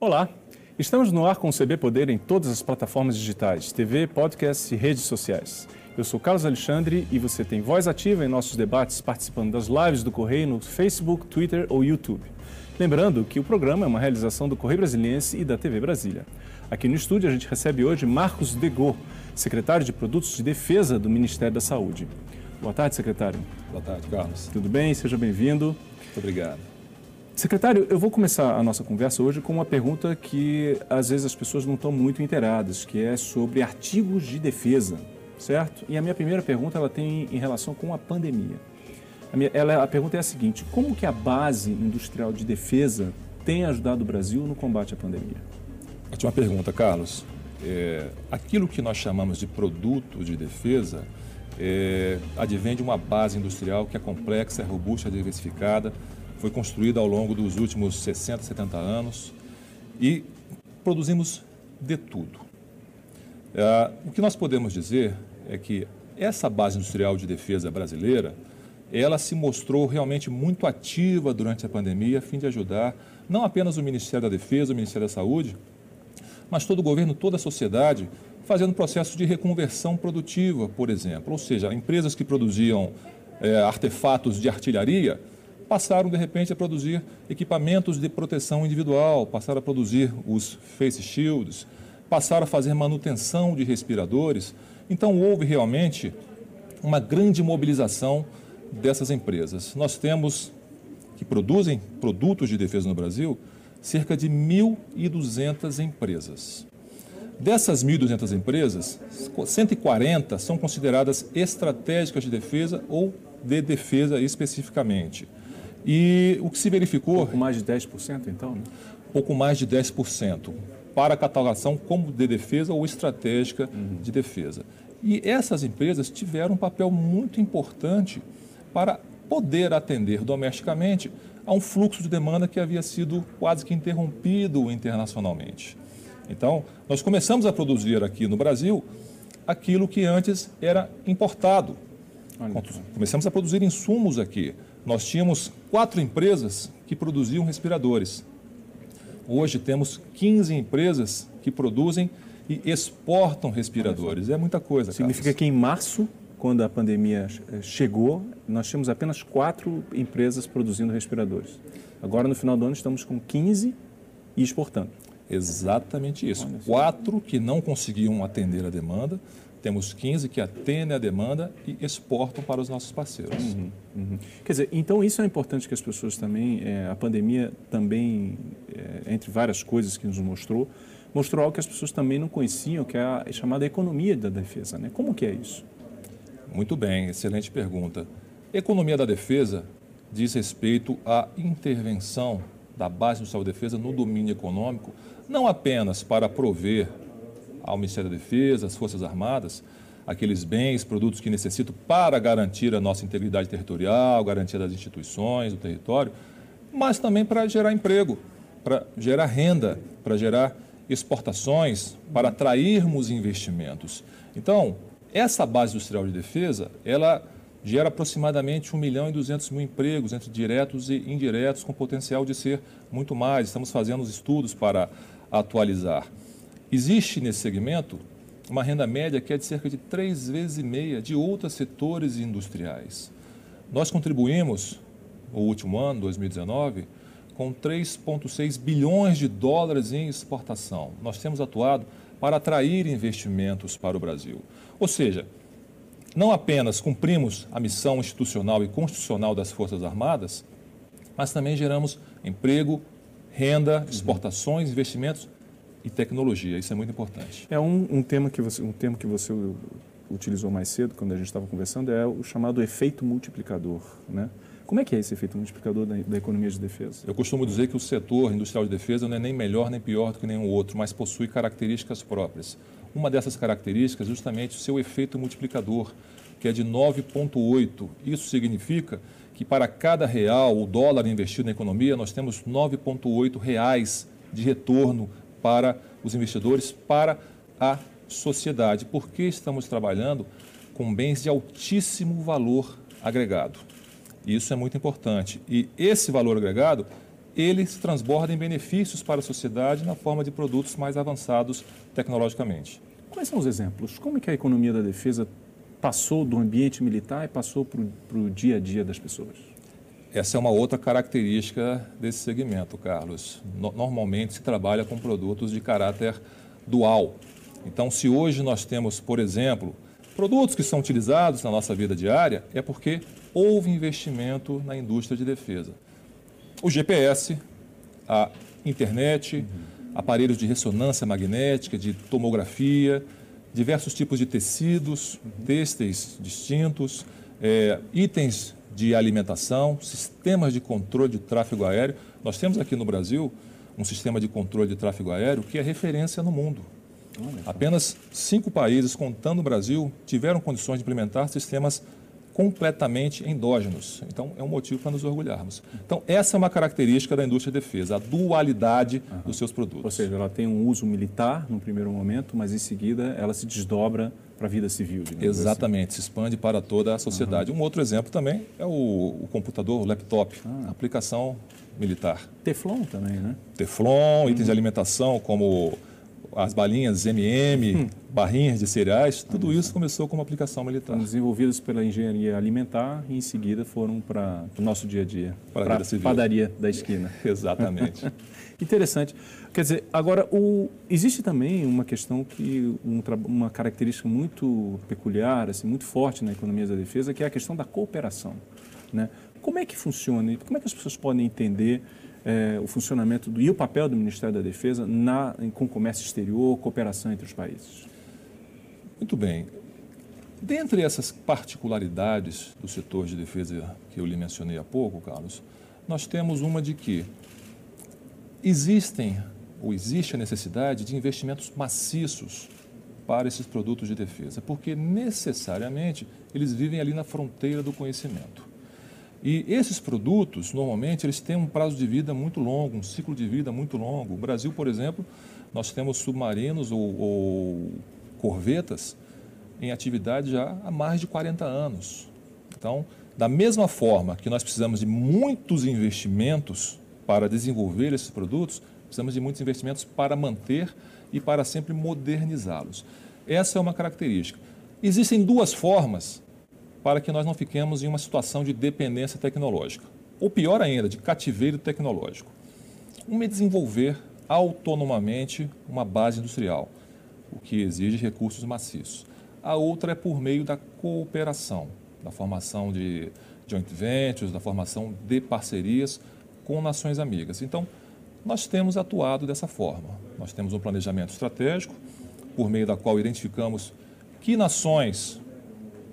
Olá, estamos no ar com o CB Poder em todas as plataformas digitais, TV, podcast e redes sociais. Eu sou Carlos Alexandre e você tem voz ativa em nossos debates participando das lives do Correio no Facebook, Twitter ou YouTube. Lembrando que o programa é uma realização do Correio Brasiliense e da TV Brasília. Aqui no estúdio a gente recebe hoje Marcos Degô, secretário de Produtos de Defesa do Ministério da Saúde. Boa tarde, secretário. Boa tarde, Carlos. Tudo bem? Seja bem-vindo. Muito obrigado. Secretário, eu vou começar a nossa conversa hoje com uma pergunta que às vezes as pessoas não estão muito inteiradas, que é sobre artigos de defesa, certo? E a minha primeira pergunta ela tem em relação com a pandemia. A, minha, ela, a pergunta é a seguinte: como que a base industrial de defesa tem ajudado o Brasil no combate à pandemia? Ótima pergunta, Carlos. É, aquilo que nós chamamos de produto de defesa é, advém de uma base industrial que é complexa, é robusta, é diversificada foi construída ao longo dos últimos 60, 70 anos e produzimos de tudo. É, o que nós podemos dizer é que essa base industrial de defesa brasileira, ela se mostrou realmente muito ativa durante a pandemia, a fim de ajudar não apenas o Ministério da Defesa, o Ministério da Saúde, mas todo o governo, toda a sociedade, fazendo processo de reconversão produtiva, por exemplo. Ou seja, empresas que produziam é, artefatos de artilharia passaram de repente a produzir equipamentos de proteção individual, passaram a produzir os face shields, passaram a fazer manutenção de respiradores. Então houve realmente uma grande mobilização dessas empresas. Nós temos que produzem produtos de defesa no Brasil cerca de 1.200 empresas. Dessas 1.200 empresas, 140 são consideradas estratégicas de defesa ou de defesa especificamente. E o que se verificou. Pouco mais de 10%, então? Né? Pouco mais de 10%, para a catalogação como de defesa ou estratégica uhum. de defesa. E essas empresas tiveram um papel muito importante para poder atender domesticamente a um fluxo de demanda que havia sido quase que interrompido internacionalmente. Então, nós começamos a produzir aqui no Brasil aquilo que antes era importado. Começamos a produzir insumos aqui nós tínhamos quatro empresas que produziam respiradores. Hoje temos 15 empresas que produzem e exportam respiradores. É muita coisa. Significa Carlos. que em março, quando a pandemia eh, chegou, nós tínhamos apenas quatro empresas produzindo respiradores. Agora, no final do ano, estamos com 15 e exportando. Exatamente isso. Quatro que não conseguiam atender a demanda temos 15 que atendem a demanda e exportam para os nossos parceiros. Uhum, uhum. Quer dizer, então isso é importante que as pessoas também, é, a pandemia também, é, entre várias coisas que nos mostrou, mostrou algo que as pessoas também não conheciam, que é a chamada economia da defesa. Né? Como que é isso? Muito bem, excelente pergunta. Economia da defesa diz respeito à intervenção da base do saúde defesa no domínio econômico, não apenas para prover ao Ministério da Defesa, às Forças Armadas, aqueles bens, produtos que necessitam para garantir a nossa integridade territorial, garantia das instituições, do território, mas também para gerar emprego, para gerar renda, para gerar exportações, para atrairmos investimentos. Então, essa base industrial de defesa, ela gera aproximadamente 1 milhão e 200 mil empregos, entre diretos e indiretos, com potencial de ser muito mais. Estamos fazendo os estudos para atualizar. Existe nesse segmento uma renda média que é de cerca de três vezes e meia de outros setores industriais. Nós contribuímos, no último ano, 2019, com 3,6 bilhões de dólares em exportação. Nós temos atuado para atrair investimentos para o Brasil. Ou seja, não apenas cumprimos a missão institucional e constitucional das Forças Armadas, mas também geramos emprego, renda, exportações, investimentos e tecnologia. Isso é muito importante. É um, um tema que você, um termo que você utilizou mais cedo quando a gente estava conversando é o chamado efeito multiplicador, né? Como é que é esse efeito multiplicador da, da, economia de defesa? Eu costumo dizer que o setor industrial de defesa não é nem melhor nem pior do que nenhum outro, mas possui características próprias. Uma dessas características é justamente o seu efeito multiplicador, que é de 9,8. Isso significa que para cada real ou dólar investido na economia, nós temos 9,8 reais de retorno para os investidores, para a sociedade, porque estamos trabalhando com bens de altíssimo valor agregado. Isso é muito importante. E esse valor agregado, ele se transborda em benefícios para a sociedade na forma de produtos mais avançados tecnologicamente. Quais são os exemplos? Como é que a economia da defesa passou do ambiente militar e passou para o dia a dia das pessoas? Essa é uma outra característica desse segmento, Carlos. No, normalmente se trabalha com produtos de caráter dual. Então, se hoje nós temos, por exemplo, produtos que são utilizados na nossa vida diária, é porque houve investimento na indústria de defesa. O GPS, a internet, aparelhos de ressonância magnética, de tomografia, diversos tipos de tecidos, têxteis distintos, é, itens de alimentação, sistemas de controle de tráfego aéreo. Nós temos aqui no Brasil um sistema de controle de tráfego aéreo que é referência no mundo. Apenas cinco países, contando o Brasil, tiveram condições de implementar sistemas completamente endógenos. Então, é um motivo para nos orgulharmos. Então, essa é uma característica da indústria de defesa, a dualidade uhum. dos seus produtos. Ou seja, ela tem um uso militar no primeiro momento, mas em seguida ela se desdobra para a vida civil. Assim. Exatamente, assim. se expande para toda a sociedade. Uhum. Um outro exemplo também é o, o computador, o laptop, ah. aplicação militar. Teflon também, né? Teflon, uhum. itens de alimentação como as balinhas MM, hum. barrinhas de cereais, tudo isso começou como aplicação militar. Desenvolvidas pela engenharia alimentar e em seguida foram para o nosso dia a dia. Para a padaria da esquina. Exatamente. Interessante. Quer dizer, agora, o, existe também uma questão que, um, uma característica muito peculiar, assim, muito forte na economia da defesa, que é a questão da cooperação. Né? Como é que funciona? Como é que as pessoas podem entender é, o funcionamento do, e o papel do Ministério da Defesa na, com comércio exterior, cooperação entre os países? Muito bem. Dentre essas particularidades do setor de defesa que eu lhe mencionei há pouco, Carlos, nós temos uma de que existem ou existe a necessidade de investimentos maciços para esses produtos de defesa, porque necessariamente eles vivem ali na fronteira do conhecimento. E esses produtos, normalmente, eles têm um prazo de vida muito longo, um ciclo de vida muito longo. O Brasil, por exemplo, nós temos submarinos ou, ou corvetas em atividade já há mais de 40 anos. Então, da mesma forma que nós precisamos de muitos investimentos para desenvolver esses produtos, precisamos de muitos investimentos para manter e para sempre modernizá-los. Essa é uma característica. Existem duas formas para que nós não fiquemos em uma situação de dependência tecnológica, ou pior ainda, de cativeiro tecnológico. Uma é desenvolver autonomamente uma base industrial, o que exige recursos maciços. A outra é por meio da cooperação, da formação de joint ventures, da formação de parcerias com nações amigas. Então, nós temos atuado dessa forma. Nós temos um planejamento estratégico, por meio da qual identificamos que nações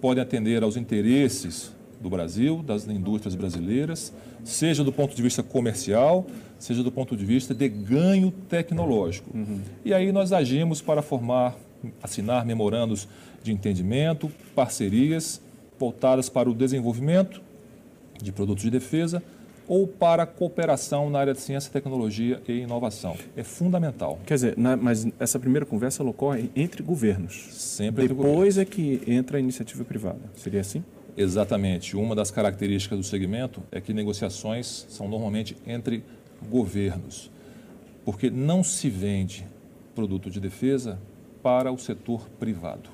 podem atender aos interesses do Brasil, das indústrias brasileiras, seja do ponto de vista comercial, seja do ponto de vista de ganho tecnológico. Uhum. E aí nós agimos para formar, assinar memorandos de entendimento, parcerias voltadas para o desenvolvimento de produtos de defesa ou para a cooperação na área de ciência, tecnologia e inovação. É fundamental. Quer dizer, na, mas essa primeira conversa ocorre entre governos. Sempre Depois entre é que entra a iniciativa privada. Seria assim? Exatamente. Uma das características do segmento é que negociações são normalmente entre governos, porque não se vende produto de defesa para o setor privado.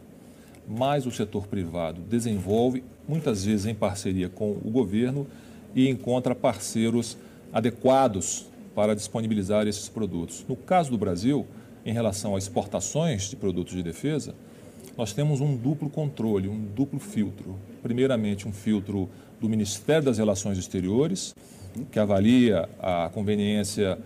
Mas o setor privado desenvolve, muitas vezes em parceria com o governo, e encontra parceiros adequados para disponibilizar esses produtos. No caso do Brasil, em relação às exportações de produtos de defesa, nós temos um duplo controle, um duplo filtro. Primeiramente, um filtro do Ministério das Relações Exteriores, que avalia a conveniência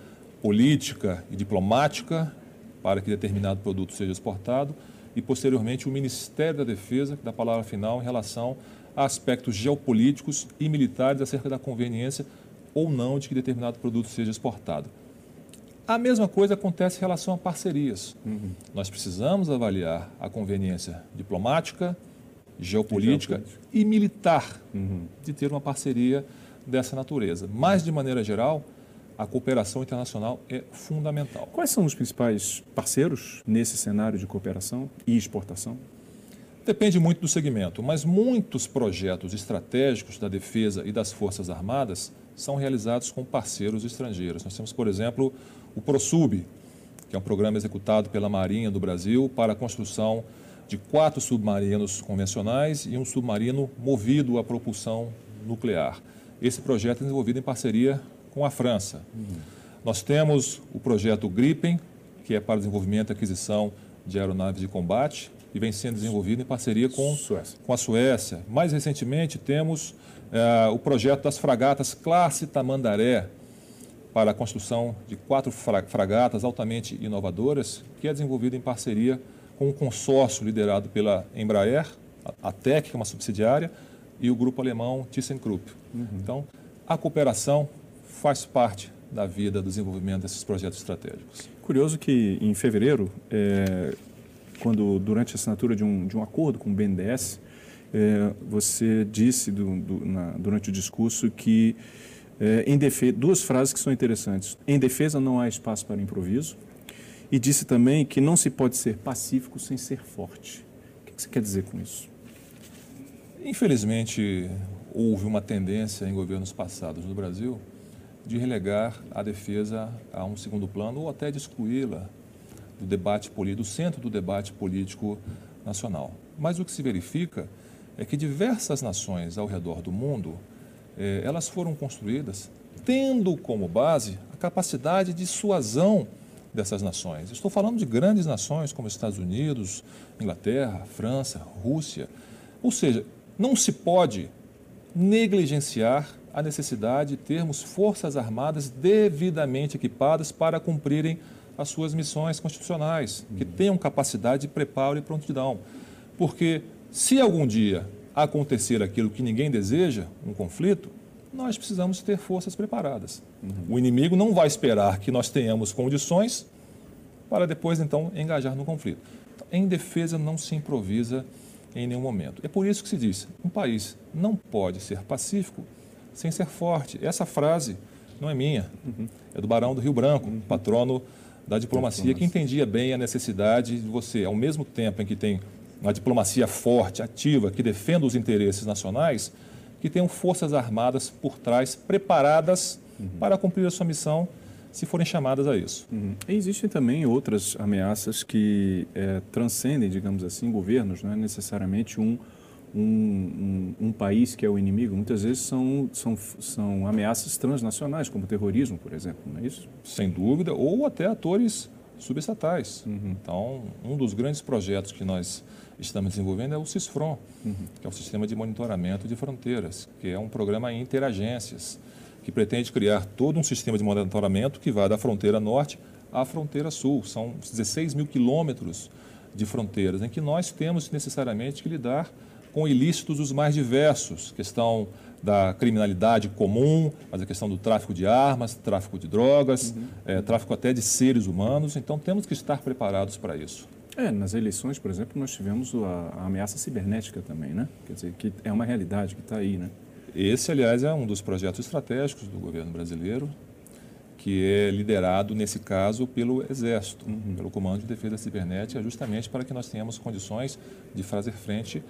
política e diplomática para que determinado produto seja exportado, e posteriormente o Ministério da Defesa, que dá a palavra final em relação aspectos geopolíticos e militares acerca da conveniência ou não de que determinado produto seja exportado. A mesma coisa acontece em relação a parcerias. Uhum. Nós precisamos avaliar a conveniência diplomática, geopolítica e, e militar uhum. de ter uma parceria dessa natureza. Mas, de maneira geral, a cooperação internacional é fundamental. Quais são os principais parceiros nesse cenário de cooperação e exportação? Depende muito do segmento, mas muitos projetos estratégicos da defesa e das Forças Armadas são realizados com parceiros estrangeiros. Nós temos, por exemplo, o ProSub, que é um programa executado pela Marinha do Brasil para a construção de quatro submarinos convencionais e um submarino movido a propulsão nuclear. Esse projeto é desenvolvido em parceria com a França. Uhum. Nós temos o projeto Gripen, que é para desenvolvimento e aquisição de aeronaves de combate e vem sendo desenvolvido em parceria com, Suécia. com a Suécia. Mais recentemente, temos é, o projeto das fragatas Classe Tamandaré, para a construção de quatro fragatas altamente inovadoras, que é desenvolvido em parceria com um consórcio liderado pela Embraer, a TEC, que é uma subsidiária, e o grupo alemão ThyssenKrupp. Uhum. Então, a cooperação faz parte da vida do desenvolvimento desses projetos estratégicos. Curioso que em fevereiro, é, quando durante a assinatura de um, de um acordo com o BNDES, é, você disse do, do, na, durante o discurso que é, em defesa, duas frases que são interessantes. Em defesa não há espaço para improviso. E disse também que não se pode ser pacífico sem ser forte. O que você quer dizer com isso? Infelizmente, houve uma tendência em governos passados no Brasil de relegar a defesa a um segundo plano ou até de excluí-la do debate político, do centro do debate político nacional. Mas o que se verifica é que diversas nações ao redor do mundo, eh, elas foram construídas tendo como base a capacidade de suasão dessas nações. Estou falando de grandes nações como Estados Unidos, Inglaterra, França, Rússia. Ou seja, não se pode negligenciar a necessidade de termos forças armadas devidamente equipadas para cumprirem as suas missões constitucionais, que tenham capacidade de preparo e prontidão. Porque se algum dia acontecer aquilo que ninguém deseja, um conflito, nós precisamos ter forças preparadas. Uhum. O inimigo não vai esperar que nós tenhamos condições para depois, então, engajar no conflito. Então, em defesa não se improvisa em nenhum momento. É por isso que se diz: um país não pode ser pacífico sem ser forte. Essa frase não é minha, uhum. é do Barão do Rio Branco, uhum. patrono da diplomacia, que entendia bem a necessidade de você, ao mesmo tempo em que tem uma diplomacia forte, ativa, que defenda os interesses nacionais, que tenham forças armadas por trás, preparadas uhum. para cumprir a sua missão, se forem chamadas a isso. Uhum. existem também outras ameaças que é, transcendem, digamos assim, governos, não é necessariamente um, um, um, um, país que é o inimigo. Muitas vezes são, são, são ameaças transnacionais, como o terrorismo, por exemplo, não é isso? Sem dúvida, ou até atores subestatais. Uhum. Então, um dos grandes projetos que nós estamos desenvolvendo é o CISFRON, uhum. que é o Sistema de Monitoramento de Fronteiras, que é um programa interagências, que pretende criar todo um sistema de monitoramento que vai da fronteira norte à fronteira sul. São 16 mil quilômetros de fronteiras, em que nós temos necessariamente que lidar com ilícitos os mais diversos, questão da criminalidade comum, mas a questão do tráfico de armas, tráfico de drogas, uhum. é, tráfico até de seres humanos. Então temos que estar preparados para isso. É, nas eleições, por exemplo, nós tivemos a, a ameaça cibernética também, né? Quer dizer, que é uma realidade que está aí, né? Esse, aliás, é um dos projetos estratégicos do governo brasileiro, que é liderado, nesse caso, pelo Exército, uhum. pelo Comando de Defesa Cibernética, justamente para que nós tenhamos condições de fazer frente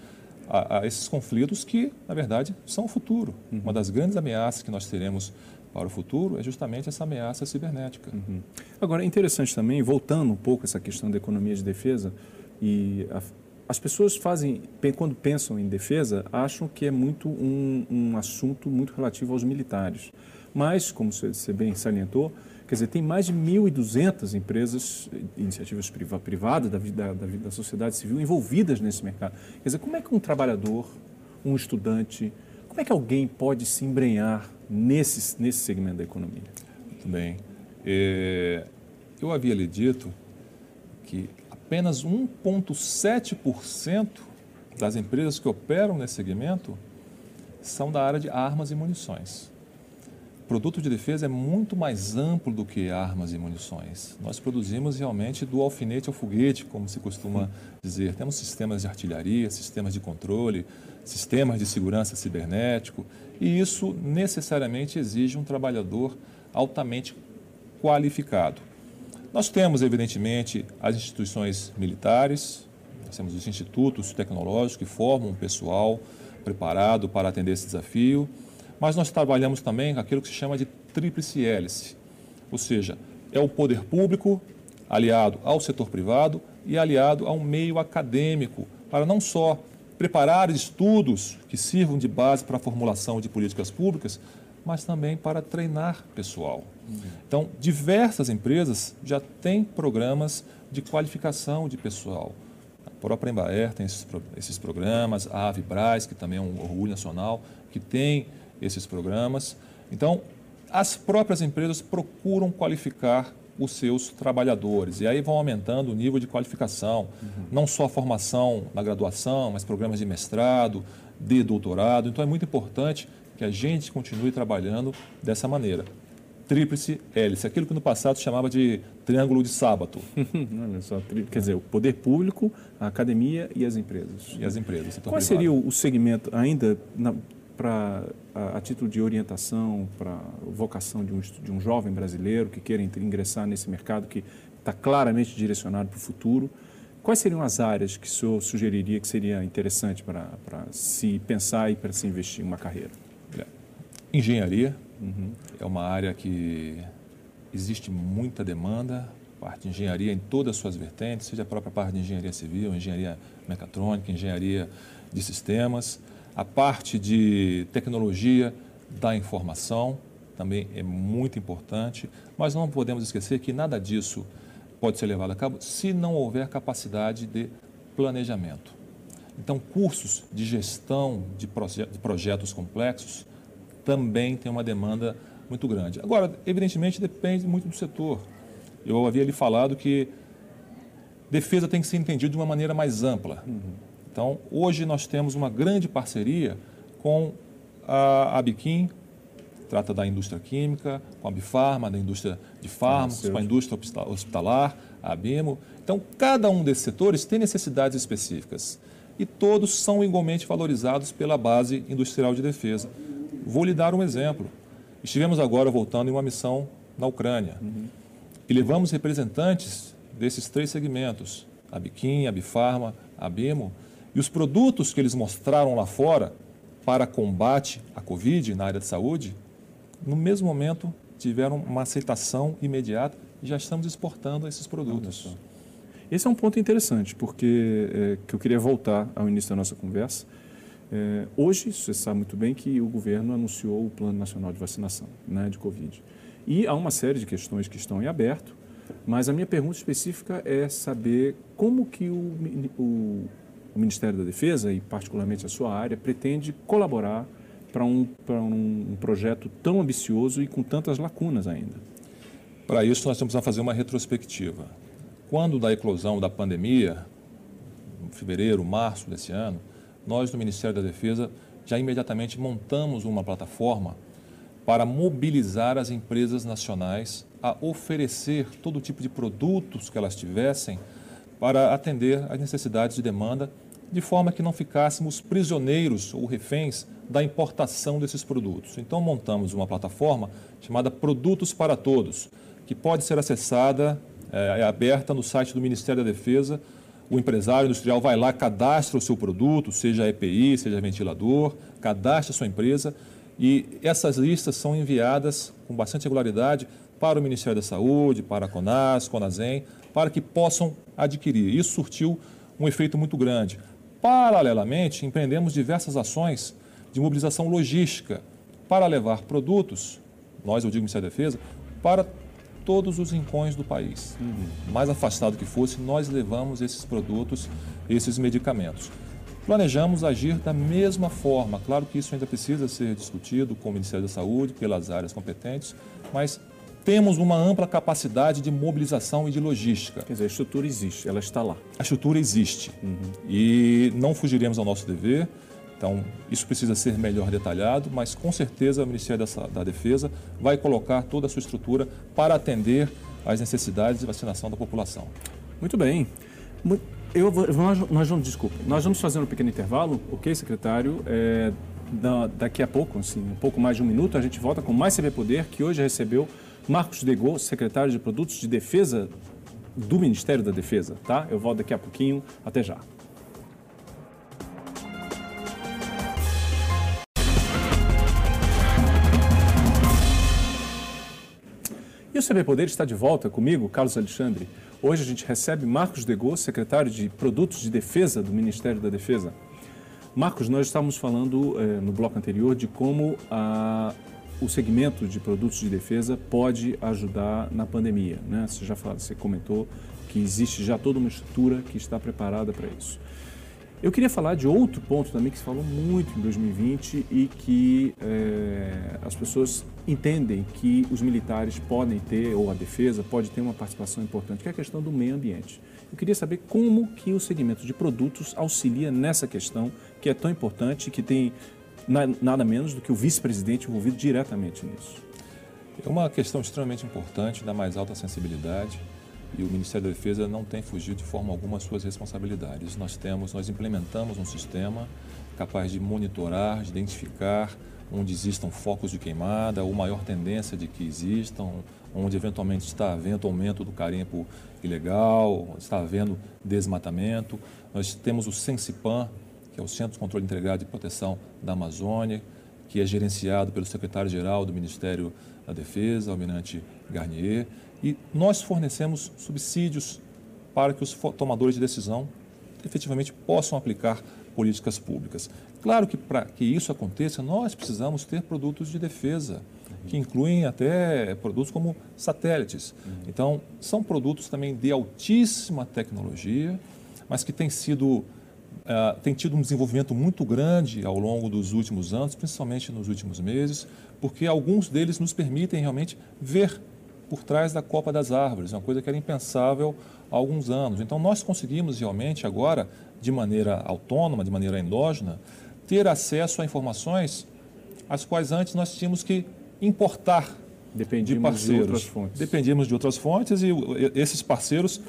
a, a esses conflitos que, na verdade, são o futuro. Uhum. Uma das grandes ameaças que nós teremos para o futuro é justamente essa ameaça cibernética. Uhum. Agora, é interessante também, voltando um pouco essa questão da economia de defesa, e a, as pessoas fazem, quando pensam em defesa, acham que é muito um, um assunto muito relativo aos militares. Mas, como você bem salientou, quer dizer, tem mais de 1.200 empresas, iniciativas privadas da, vida, da, da sociedade civil envolvidas nesse mercado. Quer dizer, como é que um trabalhador, um estudante, como é que alguém pode se embrenhar nesse, nesse segmento da economia? Muito bem. É, eu havia lhe dito que apenas 1,7% das empresas que operam nesse segmento são da área de armas e munições. Produto de defesa é muito mais amplo do que armas e munições. Nós produzimos realmente do alfinete ao foguete, como se costuma dizer. Temos sistemas de artilharia, sistemas de controle, sistemas de segurança cibernético, e isso necessariamente exige um trabalhador altamente qualificado. Nós temos, evidentemente, as instituições militares, nós temos os institutos tecnológicos que formam um pessoal preparado para atender esse desafio, Mas nós trabalhamos também aquilo que se chama de tríplice hélice, ou seja, é o poder público aliado ao setor privado e aliado ao meio acadêmico, para não só preparar estudos que sirvam de base para a formulação de políticas públicas, mas também para treinar pessoal. Então, diversas empresas já têm programas de qualificação de pessoal. A própria Embraer tem esses, esses programas, a Avibraz, que também é um orgulho nacional, que tem esses programas. Então, as próprias empresas procuram qualificar os seus trabalhadores. E aí vão aumentando o nível de qualificação, uhum. não só a formação na graduação, mas programas de mestrado, de doutorado. Então é muito importante que a gente continue trabalhando dessa maneira. Tríplice hélice, aquilo que no passado chamava de triângulo de sábado. Olha só, quer dizer, o poder público, a academia e as empresas. E as empresas. Qual seria o segmento, ainda para a, a, título de orientação, para vocação de um, de um jovem brasileiro que queira ingressar nesse mercado que está claramente direcionado para o futuro? Quais seriam as áreas que o senhor sugeriria que seria interessante para, para se pensar e para se investir em uma carreira? Engenharia uhum. é uma área que existe muita demanda, parte de engenharia em todas as suas vertentes, seja a própria parte de engenharia civil, engenharia mecatrônica, engenharia de sistemas, a parte de tecnologia da informação também é muito importante, mas não podemos esquecer que nada disso pode ser levado a cabo se não houver capacidade de planejamento. Então, cursos de gestão de, proje de projetos complexos também tem uma demanda muito grande. Agora, evidentemente, depende muito do setor. Eu havia lhe falado que defesa tem que ser entendida de uma maneira mais ampla. Uhum. Então, hoje nós temos uma grande parceria com a Abiquim, trata da indústria química, com a Bifarma, da indústria de fármacos, com a indústria hospitalar, a Abimo. Então, cada um desses setores tem necessidades específicas e todos são igualmente valorizados pela base industrial de defesa. Vou lhe dar um exemplo. Estivemos agora voltando em uma missão na Ucrânia uhum. e levamos representantes desses três segmentos, a Biquim, a Bifarma, a Bimo, e os produtos que eles mostraram lá fora para combate à Covid na área de saúde, no mesmo momento tiveram uma aceitação imediata e já estamos exportando esses produtos. Esse é um ponto interessante, porque é, que eu queria voltar ao início da nossa conversa. É, hoje, você sabe muito bem que o governo anunciou o Plano Nacional de Vacinação né, de Covid. E há uma série de questões que estão em aberto, mas a minha pergunta específica é saber como que o, o, o Ministério da Defesa, e particularmente a sua área, pretende colaborar para um, um, um projeto tão ambicioso e com tantas lacunas ainda. Para isso, nós temos a fazer uma retrospectiva. Quando da eclosão da pandemia, em fevereiro, março desse ano, nós do Ministério da Defesa já imediatamente montamos uma plataforma para mobilizar as empresas nacionais a oferecer todo tipo de produtos que elas tivessem para atender às necessidades de demanda, de forma que não ficássemos prisioneiros ou reféns da importação desses produtos. Então montamos uma plataforma chamada Produtos para Todos, que pode ser acessada, é, é aberta no site do Ministério da Defesa, o empresário industrial vai lá, cadastra o seu produto, seja EPI, seja ventilador, cadastra a sua empresa e essas listas são enviadas com bastante regularidade para o Ministério da Saúde, para a CONAS, CONASEM, para que possam adquirir. Isso surtiu um efeito muito grande. Paralelamente, empreendemos diversas ações de mobilização logística para levar produtos, nós, eu digo Ministério da Defesa, para todos os rincões do país. Uhum. Mais afastado que fosse, nós levamos esses produtos, esses medicamentos. Planejamos agir da mesma forma. Claro que isso ainda precisa ser discutido com o Ministério da Saúde, pelas áreas competentes, mas temos uma ampla capacidade de mobilização e de logística. Quer dizer, a estrutura existe, ela está lá. A estrutura existe. Uhum. E não fugiremos ao nosso dever. Então, isso precisa ser melhor detalhado, mas com certeza o Ministério da, Defesa vai colocar toda a sua estrutura para atender às necessidades de vacinação da população. Muito bem. Eu vou, nós, nós vamos, desculpa, nós vamos fazer um pequeno intervalo, ok, secretário? É, da, daqui a pouco, assim, um pouco mais de um minuto, a gente volta com mais CB Poder, que hoje recebeu Marcos Degô, secretário de Produtos de Defesa do Ministério da Defesa, tá? Eu volto daqui a pouquinho. Até já. E o CB Poder está de volta comigo, Carlos Alexandre. Hoje a gente recebe Marcos Degô, secretário de Produtos de Defesa do Ministério da Defesa. Marcos, nós estávamos falando eh, no bloco anterior de como a, o segmento de produtos de defesa pode ajudar na pandemia. Né? Você já fala, você comentou que existe já toda uma estrutura que está preparada para isso. Eu queria falar de outro ponto também que se falou muito em 2020 e que é, as pessoas entendem que os militares podem ter, ou a defesa pode ter uma participação importante, que é a questão do meio ambiente. Eu queria saber como que o segmento de produtos auxilia nessa questão que é tão importante, que tem nada menos do que o vice-presidente envolvido diretamente nisso. É uma questão extremamente importante, da mais alta sensibilidade e o Ministério da Defesa não tem fugido de forma alguma às suas responsabilidades. Nós temos, nós implementamos um sistema capaz de monitorar, de identificar onde existam focos de queimada, ou maior tendência de que existam, onde eventualmente está havendo aumento do carimbo ilegal, está havendo desmatamento. Nós temos o Sensipan, que é o Centro de Controle Integrado de Proteção da Amazônia, que é gerenciado pelo secretário-geral do Ministério da Defesa, Almirante Garnier. E nós fornecemos subsídios para que os tomadores de decisão efetivamente possam aplicar políticas públicas. Claro que para que isso aconteça, nós precisamos ter produtos de defesa, que incluem até produtos como satélites. Então, são produtos também de altíssima tecnologia, mas que têm sido Uh, tem tido um desenvolvimento muito grande ao longo dos últimos anos, principalmente nos últimos meses, porque alguns deles nos permitem realmente ver por trás da copa das árvores, uma coisa que era impensável há alguns anos. Então, nós conseguimos realmente agora, de maneira autônoma, de maneira endógena, ter acesso a informações as quais antes nós tínhamos que importar Dependíamos de parceiros. De outras fontes. Dependíamos de outras fontes e esses parceiros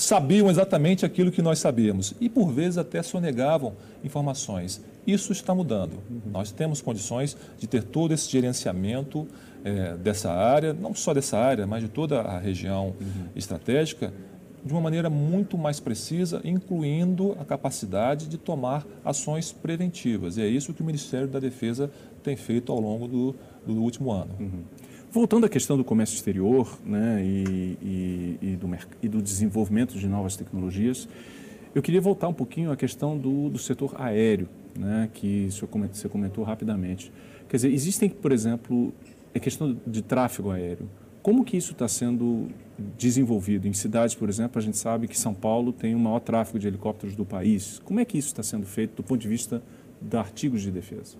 sabiam exatamente aquilo que nós sabíamos e, por vezes, até sonegavam informações. Isso está mudando. Uhum. Nós temos condições de ter todo esse gerenciamento é, dessa área, não só dessa área, mas de toda a região uhum. estratégica, de uma maneira muito mais precisa, incluindo a capacidade de tomar ações preventivas. E é isso que o Ministério da Defesa tem feito ao longo do, do último ano. Uhum. Voltando à questão do comércio exterior né, e, e, e, do, e do desenvolvimento de novas tecnologias, eu queria voltar um pouquinho à questão do, do setor aéreo, né, que você comentou rapidamente. Quer dizer, existem, por exemplo, a questão de tráfego aéreo. Como que isso está sendo desenvolvido? Em cidades, por exemplo, a gente sabe que São Paulo tem o maior tráfego de helicópteros do país. Como é que isso está sendo feito do ponto de vista de artigos de defesa?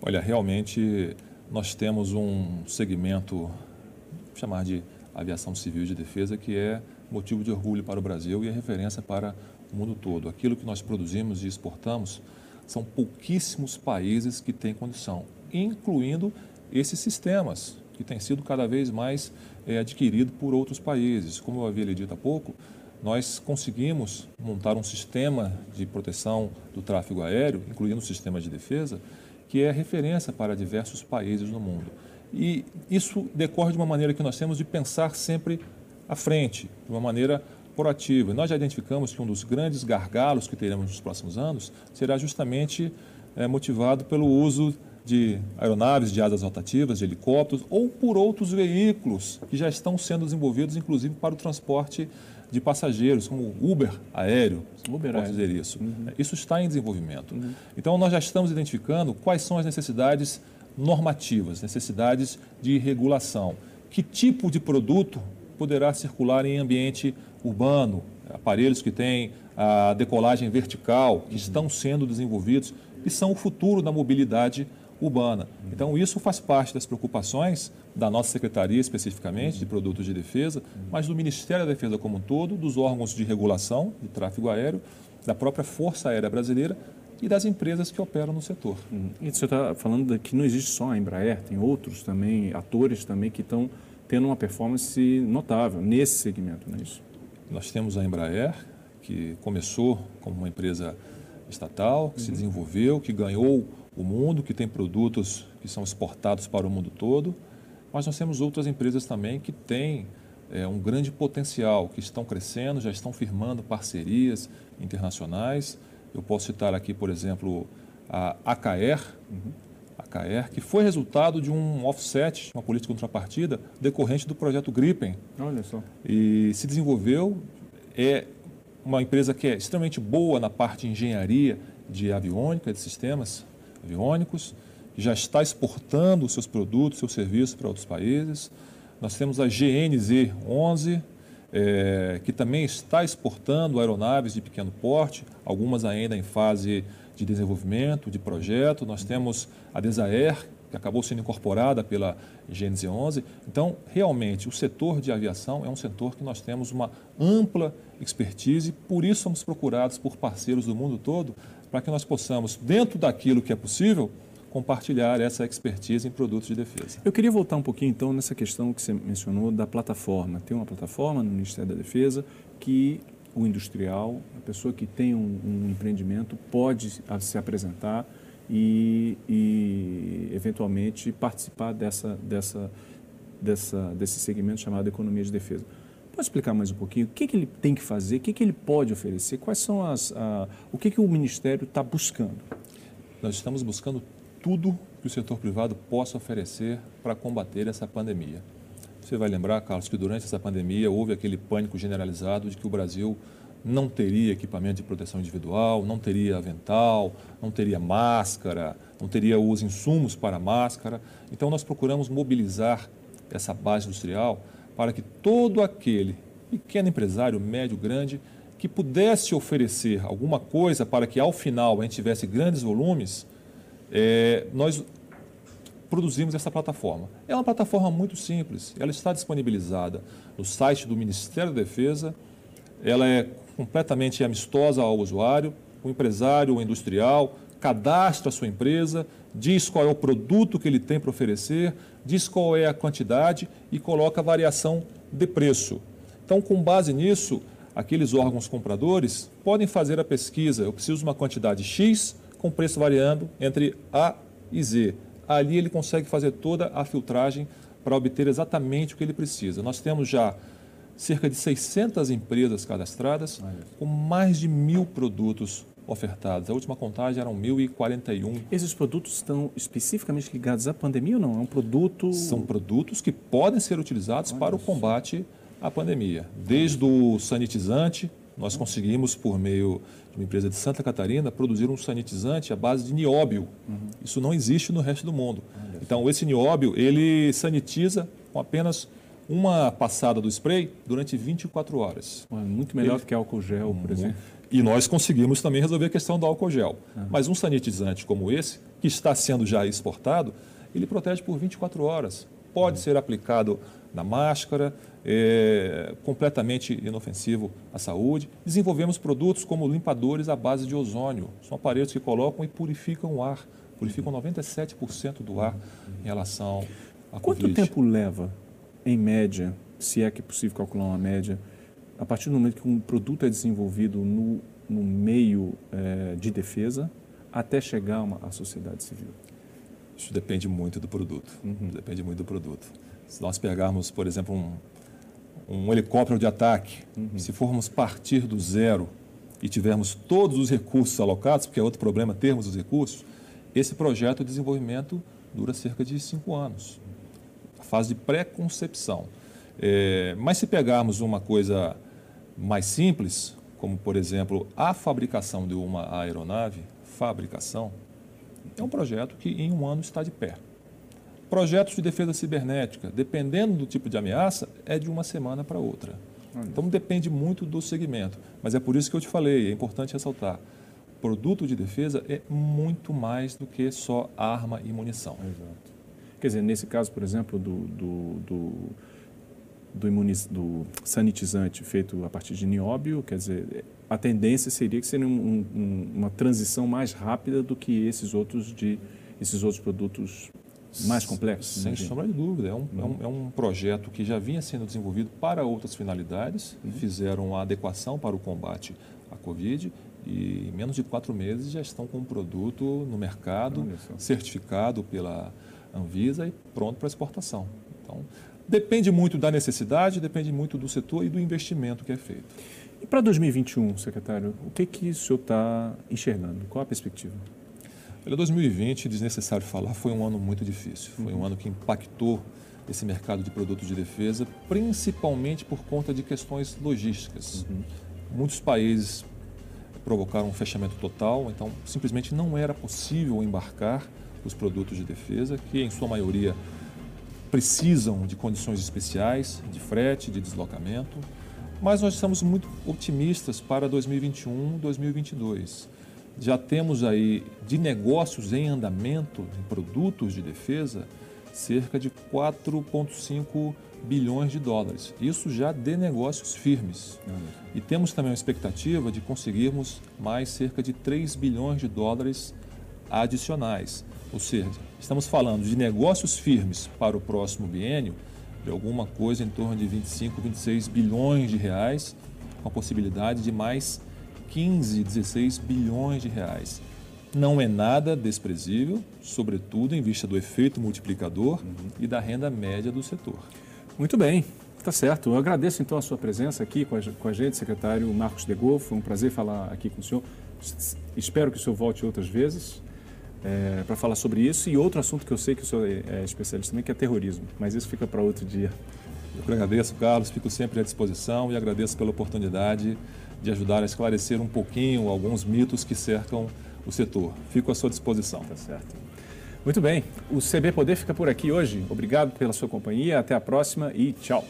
Olha, realmente nós temos um segmento, chamar de aviação civil de defesa, que é motivo de orgulho para o Brasil e é referência para o mundo todo. Aquilo que nós produzimos e exportamos são pouquíssimos países que têm condição, incluindo esses sistemas que têm sido cada vez mais é, adquirido por outros países. Como eu havia lhe dito há pouco, nós conseguimos montar um sistema de proteção do tráfego aéreo, incluindo o sistema de defesa, que é referência para diversos países no mundo. E isso decorre de uma maneira que nós temos de pensar sempre à frente, de uma maneira proativa. Nós já identificamos que um dos grandes gargalos que teremos nos próximos anos será justamente é, motivado pelo uso de aeronaves de asas rotativas, de helicópteros ou por outros veículos que já estão sendo desenvolvidos, inclusive para o transporte de passageiros, como Uber aéreo, Uber posso dizer isso. Uhum. Isso está em desenvolvimento. Uhum. Então, nós já estamos identificando quais são as necessidades normativas, necessidades de regulação. Que tipo de produto poderá circular em ambiente urbano, aparelhos que têm a decolagem vertical, que uhum. estão sendo desenvolvidos e são o futuro da mobilidade urbana. Então, isso faz parte das preocupações da nossa secretaria, especificamente, de produtos de defesa, mas do Ministério da Defesa como um todo, dos órgãos de regulação de tráfego aéreo, da própria Força Aérea Brasileira e das empresas que operam no setor. Uhum. E você está falando que não existe só a Embraer, tem outros também, atores também que estão tendo uma performance notável nesse segmento, não é isso? Nós temos a Embraer, que começou como uma empresa estatal, que uhum. se desenvolveu, que ganhou o mundo, que tem produtos que são exportados para o mundo todo, mas nós temos outras empresas também que têm é, um grande potencial, que estão crescendo, já estão firmando parcerias internacionais. Eu posso citar aqui, por exemplo, a AKR. Uhum. A Macaer, que foi resultado de um offset, uma política contrapartida, decorrente do projeto Gripen. Olha só. E se desenvolveu, é uma empresa que é extremamente boa na parte de engenharia de aviônica, de sistemas aviônicos, já está exportando seus produtos, seus serviços para outros países. Nós temos a GNZ 11, é, que também está exportando aeronaves de pequeno porte, algumas ainda em fase de desenvolvimento, de projeto. Nós temos a Desaer, que acabou sendo incorporada pela GNZ 11. Então, realmente, o setor de aviação é um setor que nós temos uma ampla expertise, por isso somos procurados por parceiros do mundo todo, para que nós possamos, dentro daquilo que é possível, compartilhar essa expertise em produtos de defesa. Eu queria voltar um pouquinho então nessa questão que você mencionou da plataforma. Tem uma plataforma no Ministério da Defesa que o industrial, a pessoa que tem um, um empreendimento, pode se apresentar e, e, eventualmente participar dessa, dessa, dessa, desse segmento chamado economia de defesa. Pode explicar mais um pouquinho o que, que ele tem que fazer, o que, que ele pode oferecer, quais são as, a, o que, que o Ministério está buscando? Nós estamos buscando tudo que o setor privado possa oferecer para combater essa pandemia. Você vai lembrar, Carlos, que durante essa pandemia houve aquele pânico generalizado de que o Brasil não teria equipamento de proteção individual, não teria avental, não teria máscara, não teria os insumos para máscara. Então, nós procuramos mobilizar essa base industrial para que todo aquele pequeno empresário, médio, grande, que pudesse oferecer alguma coisa para que ao final a gente tivesse grandes volumes, é, nós produzimos essa plataforma. É uma plataforma muito simples, ela está disponibilizada no site do Ministério da Defesa, ela é completamente amistosa ao usuário, o empresário, o industrial, cadastra a sua empresa, diz qual é o produto que ele tem para oferecer, diz qual é a quantidade e coloca a variação de preço. Então, com base nisso, aqueles órgãos compradores podem fazer a pesquisa. Eu preciso de uma quantidade X, com preço variando entre A e Z. Ali ele consegue fazer toda a filtragem para obter exatamente o que ele precisa. Nós temos já cerca de 600 empresas cadastradas, com mais de mil produtos ofertados. A última contagem eram 1.041. Esses produtos estão especificamente ligados à pandemia ou não? É um produto... São produtos que podem ser utilizados Olha para o combate à pandemia. Desde o sanitizante, nós conseguimos, por meio de uma empresa de Santa Catarina, produzir um sanitizante à base de nióbio. Uhum. Isso não existe no resto do mundo. Então, esse nióbio, ele sanitiza com apenas uma passada do spray durante 24 horas. muito melhor do que álcool gel, por exemplo. E nós conseguimos também resolver a questão do álcool gel. Uhum. Mas um sanitizante como esse, que está sendo já exportado, ele protege por 24 horas. Pode uhum. ser aplicado na máscara, é, completamente inofensivo à saúde. Desenvolvemos produtos como limpadores à base de ozônio. São aparelhos que colocam e purificam o ar, purificam 97% do ar em relação a Quanto COVID. tempo leva, em média, se é que é possível calcular uma média, a partir do momento que um produto é desenvolvido no, no meio é, de defesa até chegar uma, à sociedade civil? Isso depende muito do produto. Uhum. Depende muito do produto. Se nós pegarmos, por exemplo, um, um helicóptero de ataque, uhum. se formos partir do zero e tivermos todos os recursos alocados, porque é outro problema termos os recursos, esse projeto de desenvolvimento dura cerca de cinco anos. Fase de pré-concepção. É, mas se pegarmos uma coisa mais simples, como por exemplo a fabricação de uma aeronave, fabricação, é um projeto que em um ano está de pé. Projetos de defesa cibernética, dependendo do tipo de ameaça, é de uma semana para outra. Então depende muito do segmento. Mas é por isso que eu te falei, é importante ressaltar. Produto de defesa é muito mais do que só arma e munição. Exato. Quer dizer, nesse caso, por exemplo, do, do, do, do, imuniz, do sanitizante feito a partir de nióbio, quer dizer, a tendência seria que seria um, um, uma transição mais rápida do que esses outros, de, esses outros produtos mais complexo? Sem imagino. sombra de dúvida. É um, é, um, é um, projeto que já vinha sendo desenvolvido para outras finalidades, uhum. fizeram a adequação para o combate à Covid e em menos de quatro meses já estão com o produto no mercado, certificado pela Anvisa e pronto para exportação. Então, depende muito da necessidade, depende muito do setor e do investimento que é feito. E para 2021, secretário, o que, que o senhor está enxergando? Qual a perspectiva? Olha, 2020, desnecessário falar, foi um ano muito difícil. Foi um ano que impactou esse mercado de produtos de defesa, principalmente por conta de questões logísticas. Uhum. Muitos países provocaram um fechamento total, então simplesmente não era possível embarcar os produtos de defesa, que em sua maioria precisam de condições especiais, de frete, de deslocamento. Mas nós estamos muito otimistas para 2021, 2022. Já temos aí de negócios em andamento, em produtos de defesa, cerca de 4,5 bilhões de dólares. Isso já de negócios firmes. Uhum. E temos também uma expectativa de conseguirmos mais cerca de 3 bilhões de dólares adicionais. Ou seja, estamos falando de negócios firmes para o próximo biênio de alguma coisa em torno de 25, 26 bilhões de reais, com a possibilidade de mais 15, 16 bilhões de reais não é nada desprezível, sobretudo em vista do efeito multiplicador uhum. e da renda média do setor. Muito bem, tá certo. Eu agradeço então a sua presença aqui com a, com a gente, secretário Marcos Degol. Foi um prazer falar aqui com o senhor. Espero que o senhor volte outras vezes é, para falar sobre isso e outro assunto que eu sei que o senhor é, é especialista também, que é terrorismo. Mas isso fica para outro dia. Eu que agradeço, Carlos. Fico sempre à disposição e agradeço pela oportunidade de ajudar a esclarecer um pouquinho alguns mitos que cercam o setor. Fico à sua disposição. Tá certo. Muito bem. O CB Poder fica por aqui hoje. Obrigado pela sua companhia. Até a próxima e tchau.